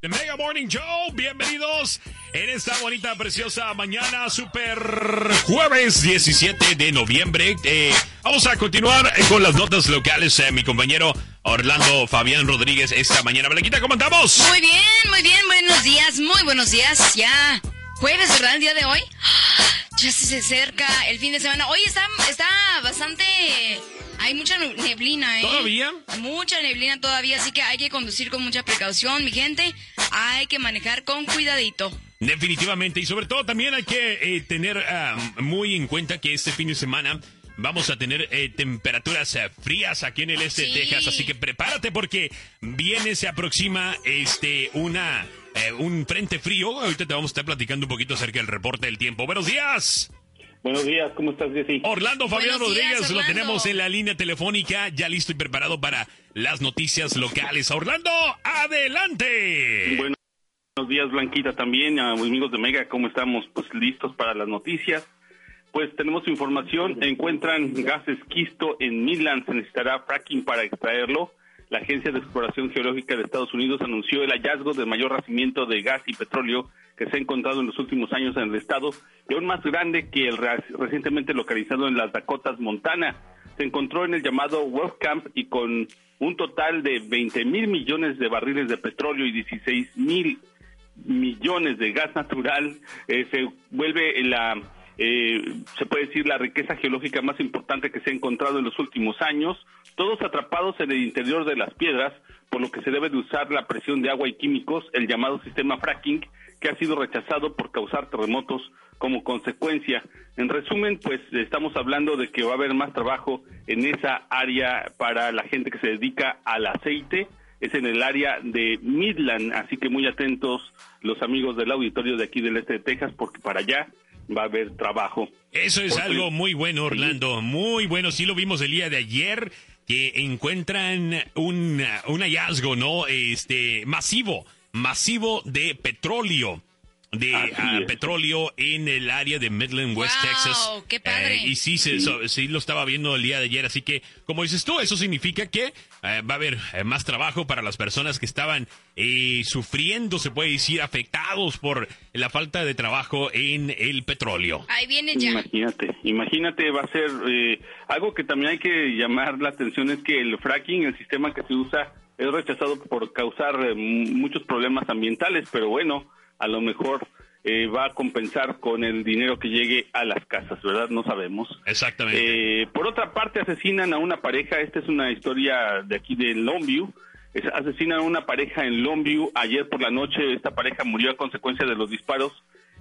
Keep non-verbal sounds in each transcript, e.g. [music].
The Mega Morning Show, bienvenidos en esta bonita, preciosa mañana, super jueves 17 de noviembre. Eh, vamos a continuar con las notas locales. Eh, mi compañero Orlando Fabián Rodríguez esta mañana. Blanquita, ¿cómo andamos? Muy bien, muy bien, buenos días, muy buenos días. Ya jueves, ¿verdad? El día de hoy. [gasps] Ya se acerca el fin de semana. Hoy está, está bastante hay mucha neblina, ¿eh? ¿Todavía? Mucha neblina todavía, así que hay que conducir con mucha precaución, mi gente. Hay que manejar con cuidadito. Definitivamente, y sobre todo también hay que eh, tener ah, muy en cuenta que este fin de semana vamos a tener eh, temperaturas eh, frías aquí en el este de Texas, así que prepárate porque viene, se aproxima este una un frente frío. Ahorita te vamos a estar platicando un poquito acerca del reporte del tiempo. Buenos días. Buenos días, ¿cómo estás, Jessy? Orlando Fabián Rodríguez, lo tenemos en la línea telefónica, ya listo y preparado para las noticias locales. Orlando, adelante. Buenos días, Blanquita, también, amigos de Mega, ¿cómo estamos? Pues listos para las noticias. Pues tenemos información, encuentran gas esquisto en Midland, se necesitará fracking para extraerlo. La Agencia de Exploración Geológica de Estados Unidos anunció el hallazgo del mayor racimiento de gas y petróleo que se ha encontrado en los últimos años en el estado y aún más grande que el recientemente localizado en las Dakotas, Montana. Se encontró en el llamado Wolf Camp y con un total de 20 mil millones de barriles de petróleo y 16 mil millones de gas natural, eh, se vuelve la eh, se puede decir, la riqueza geológica más importante que se ha encontrado en los últimos años, todos atrapados en el interior de las piedras, por lo que se debe de usar la presión de agua y químicos, el llamado sistema fracking, que ha sido rechazado por causar terremotos como consecuencia. En resumen, pues estamos hablando de que va a haber más trabajo en esa área para la gente que se dedica al aceite, es en el área de Midland, así que muy atentos los amigos del auditorio de aquí del este de Texas, porque para allá va a haber trabajo. Eso es algo muy bueno, Orlando, muy bueno. Sí lo vimos el día de ayer, que encuentran un, un hallazgo, ¿no? Este, masivo, masivo de petróleo de ah, petróleo en el área de Midland, West Texas. ¡Qué padre! Eh, y sí, sí, lo estaba viendo el día de ayer, así que, como dices tú, eso significa que eh, va a haber eh, más trabajo para las personas que estaban sufriendo, se puede decir, afectados por la falta de trabajo en el petróleo. Ahí viene ya. Imagínate, imagínate, va a ser algo que también hay que llamar la atención, es que el fracking, el sistema que se usa, es rechazado por causar muchos problemas ambientales, pero bueno, a lo mejor eh, va a compensar con el dinero que llegue a las casas, ¿verdad? No sabemos. Exactamente. Eh, por otra parte, asesinan a una pareja, esta es una historia de aquí de Longview, asesinan a una pareja en Longview, ayer por la noche esta pareja murió a consecuencia de los disparos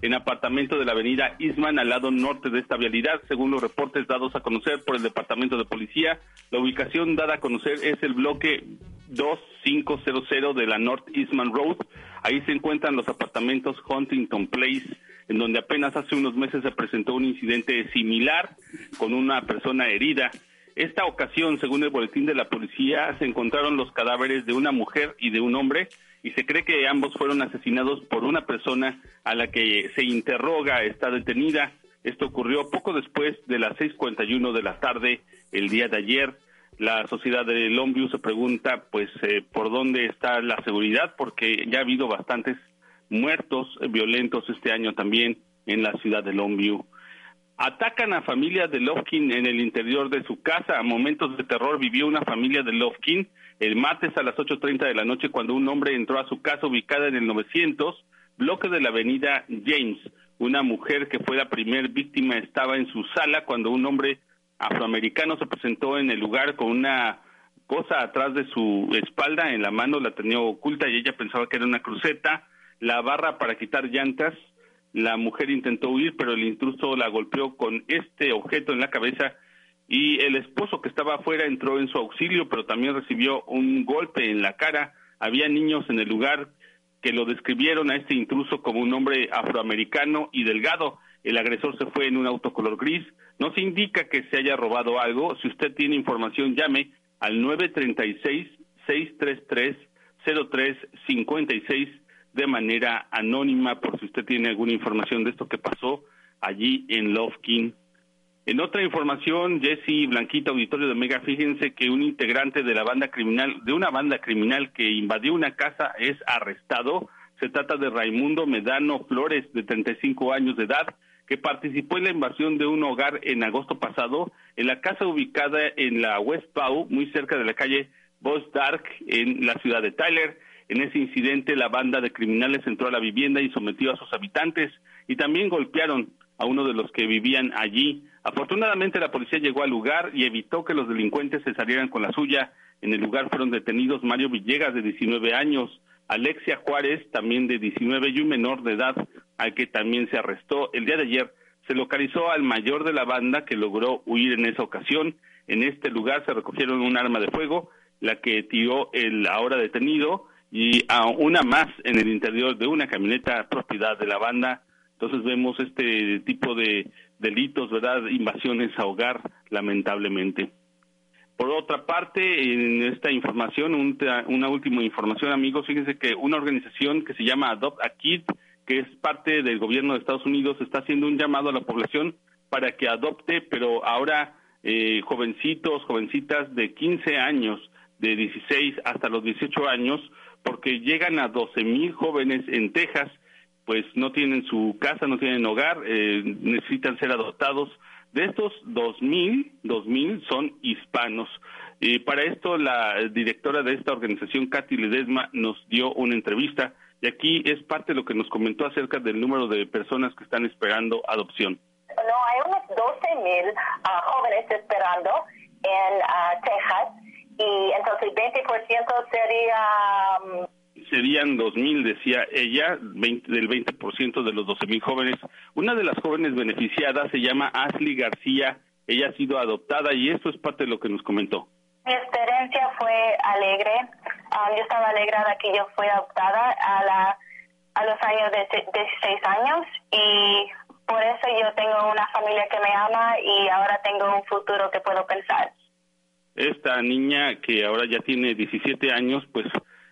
en apartamento de la avenida Isman al lado norte de esta vialidad, según los reportes dados a conocer por el Departamento de Policía. La ubicación dada a conocer es el bloque 2500 de la North Eastman Road. Ahí se encuentran los apartamentos Huntington Place, en donde apenas hace unos meses se presentó un incidente similar con una persona herida. Esta ocasión, según el boletín de la policía, se encontraron los cadáveres de una mujer y de un hombre y se cree que ambos fueron asesinados por una persona a la que se interroga, está detenida. Esto ocurrió poco después de las 6.41 de la tarde el día de ayer la sociedad de Longview se pregunta pues eh, por dónde está la seguridad porque ya ha habido bastantes muertos violentos este año también en la ciudad de Longview. Atacan a familia de Lofkin en el interior de su casa. A momentos de terror vivió una familia de Lofkin el martes a las 8.30 de la noche cuando un hombre entró a su casa ubicada en el 900, bloque de la avenida James. Una mujer que fue la primer víctima estaba en su sala cuando un hombre afroamericano se presentó en el lugar con una cosa atrás de su espalda, en la mano la tenía oculta y ella pensaba que era una cruceta, la barra para quitar llantas, la mujer intentó huir, pero el intruso la golpeó con este objeto en la cabeza y el esposo que estaba afuera entró en su auxilio, pero también recibió un golpe en la cara. Había niños en el lugar que lo describieron a este intruso como un hombre afroamericano y delgado. El agresor se fue en un auto color gris. No se indica que se haya robado algo. Si usted tiene información, llame al 936-633-0356 de manera anónima por si usted tiene alguna información de esto que pasó allí en Lofkin. En otra información, Jesse Blanquita, auditorio de Mega, fíjense que un integrante de la banda criminal, de una banda criminal que invadió una casa es arrestado. Se trata de Raimundo Medano Flores, de 35 años de edad, que participó en la invasión de un hogar en agosto pasado en la casa ubicada en la West Pau, muy cerca de la calle Boss Dark, en la ciudad de Tyler. En ese incidente, la banda de criminales entró a la vivienda y sometió a sus habitantes y también golpearon a uno de los que vivían allí. Afortunadamente la policía llegó al lugar y evitó que los delincuentes se salieran con la suya. En el lugar fueron detenidos Mario Villegas de 19 años, Alexia Juárez también de 19 y un menor de edad al que también se arrestó. El día de ayer se localizó al mayor de la banda que logró huir en esa ocasión. En este lugar se recogieron un arma de fuego, la que tiró el ahora detenido, y a una más en el interior de una camioneta propiedad de la banda. Entonces vemos este tipo de delitos, ¿verdad? Invasiones a hogar, lamentablemente. Por otra parte, en esta información, una última información, amigos, fíjense que una organización que se llama Adopt a Kid, que es parte del gobierno de Estados Unidos, está haciendo un llamado a la población para que adopte, pero ahora eh, jovencitos, jovencitas de 15 años, de 16 hasta los 18 años, porque llegan a 12 mil jóvenes en Texas, pues no tienen su casa, no tienen hogar, eh, necesitan ser adoptados. De estos 2.000, 2.000 son hispanos. Y para esto la directora de esta organización, Katy Ledesma, nos dio una entrevista y aquí es parte de lo que nos comentó acerca del número de personas que están esperando adopción. No, hay unos 12.000 ah, jóvenes esperando en ah, Texas y entonces 20% sería... Um, Serían 2.000, decía ella, 20, del 20% de los 12.000 jóvenes. Una de las jóvenes beneficiadas se llama Ashley García. Ella ha sido adoptada y esto es parte de lo que nos comentó. Mi experiencia fue alegre. Um, yo estaba alegrada que yo fui adoptada a, la, a los años de 16 años y por eso yo tengo una familia que me ama y ahora tengo un futuro que puedo pensar esta niña que ahora ya tiene 17 años, pues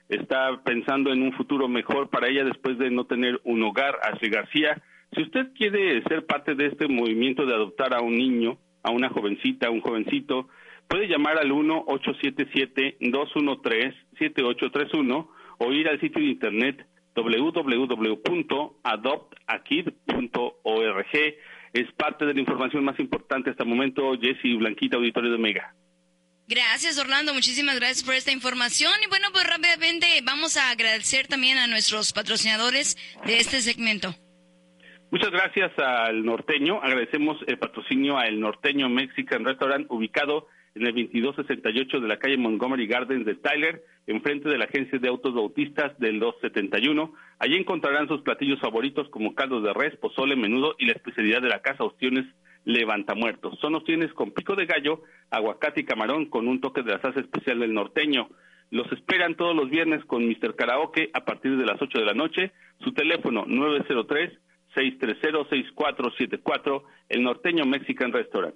está pensando en un futuro mejor para ella después de no tener un hogar. Ashley García, si usted quiere ser parte de este movimiento de adoptar a un niño, a una jovencita, a un jovencito, puede llamar al 1-877-213-7831 o ir al sitio de internet www.adoptakid.org. Es parte de la información más importante hasta el momento. Jesse Blanquita, Auditorio de Mega. Gracias, Orlando. Muchísimas gracias por esta información. Y bueno, pues rápidamente vamos a agradecer también a nuestros patrocinadores de este segmento. Muchas gracias al norteño. Agradecemos el patrocinio a El Norteño Mexican Restaurant, ubicado en el 2268 de la calle Montgomery Gardens de Tyler, enfrente de la agencia de autos bautistas del 271. Allí encontrarán sus platillos favoritos como caldos de res, pozole, menudo y la especialidad de la casa, ostiones levantamuertos. Son opciones con pico de gallo, aguacate y camarón con un toque de la salsa especial del norteño. Los esperan todos los viernes con Mr. Karaoke a partir de las 8 de la noche. Su teléfono 903-630-6474, el norteño Mexican Restaurant.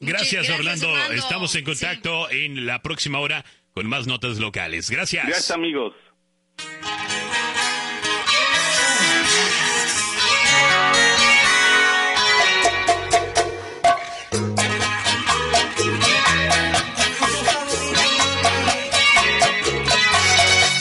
Gracias, Orlando. Estamos en contacto en la próxima hora con más notas locales. Gracias. Gracias, amigos.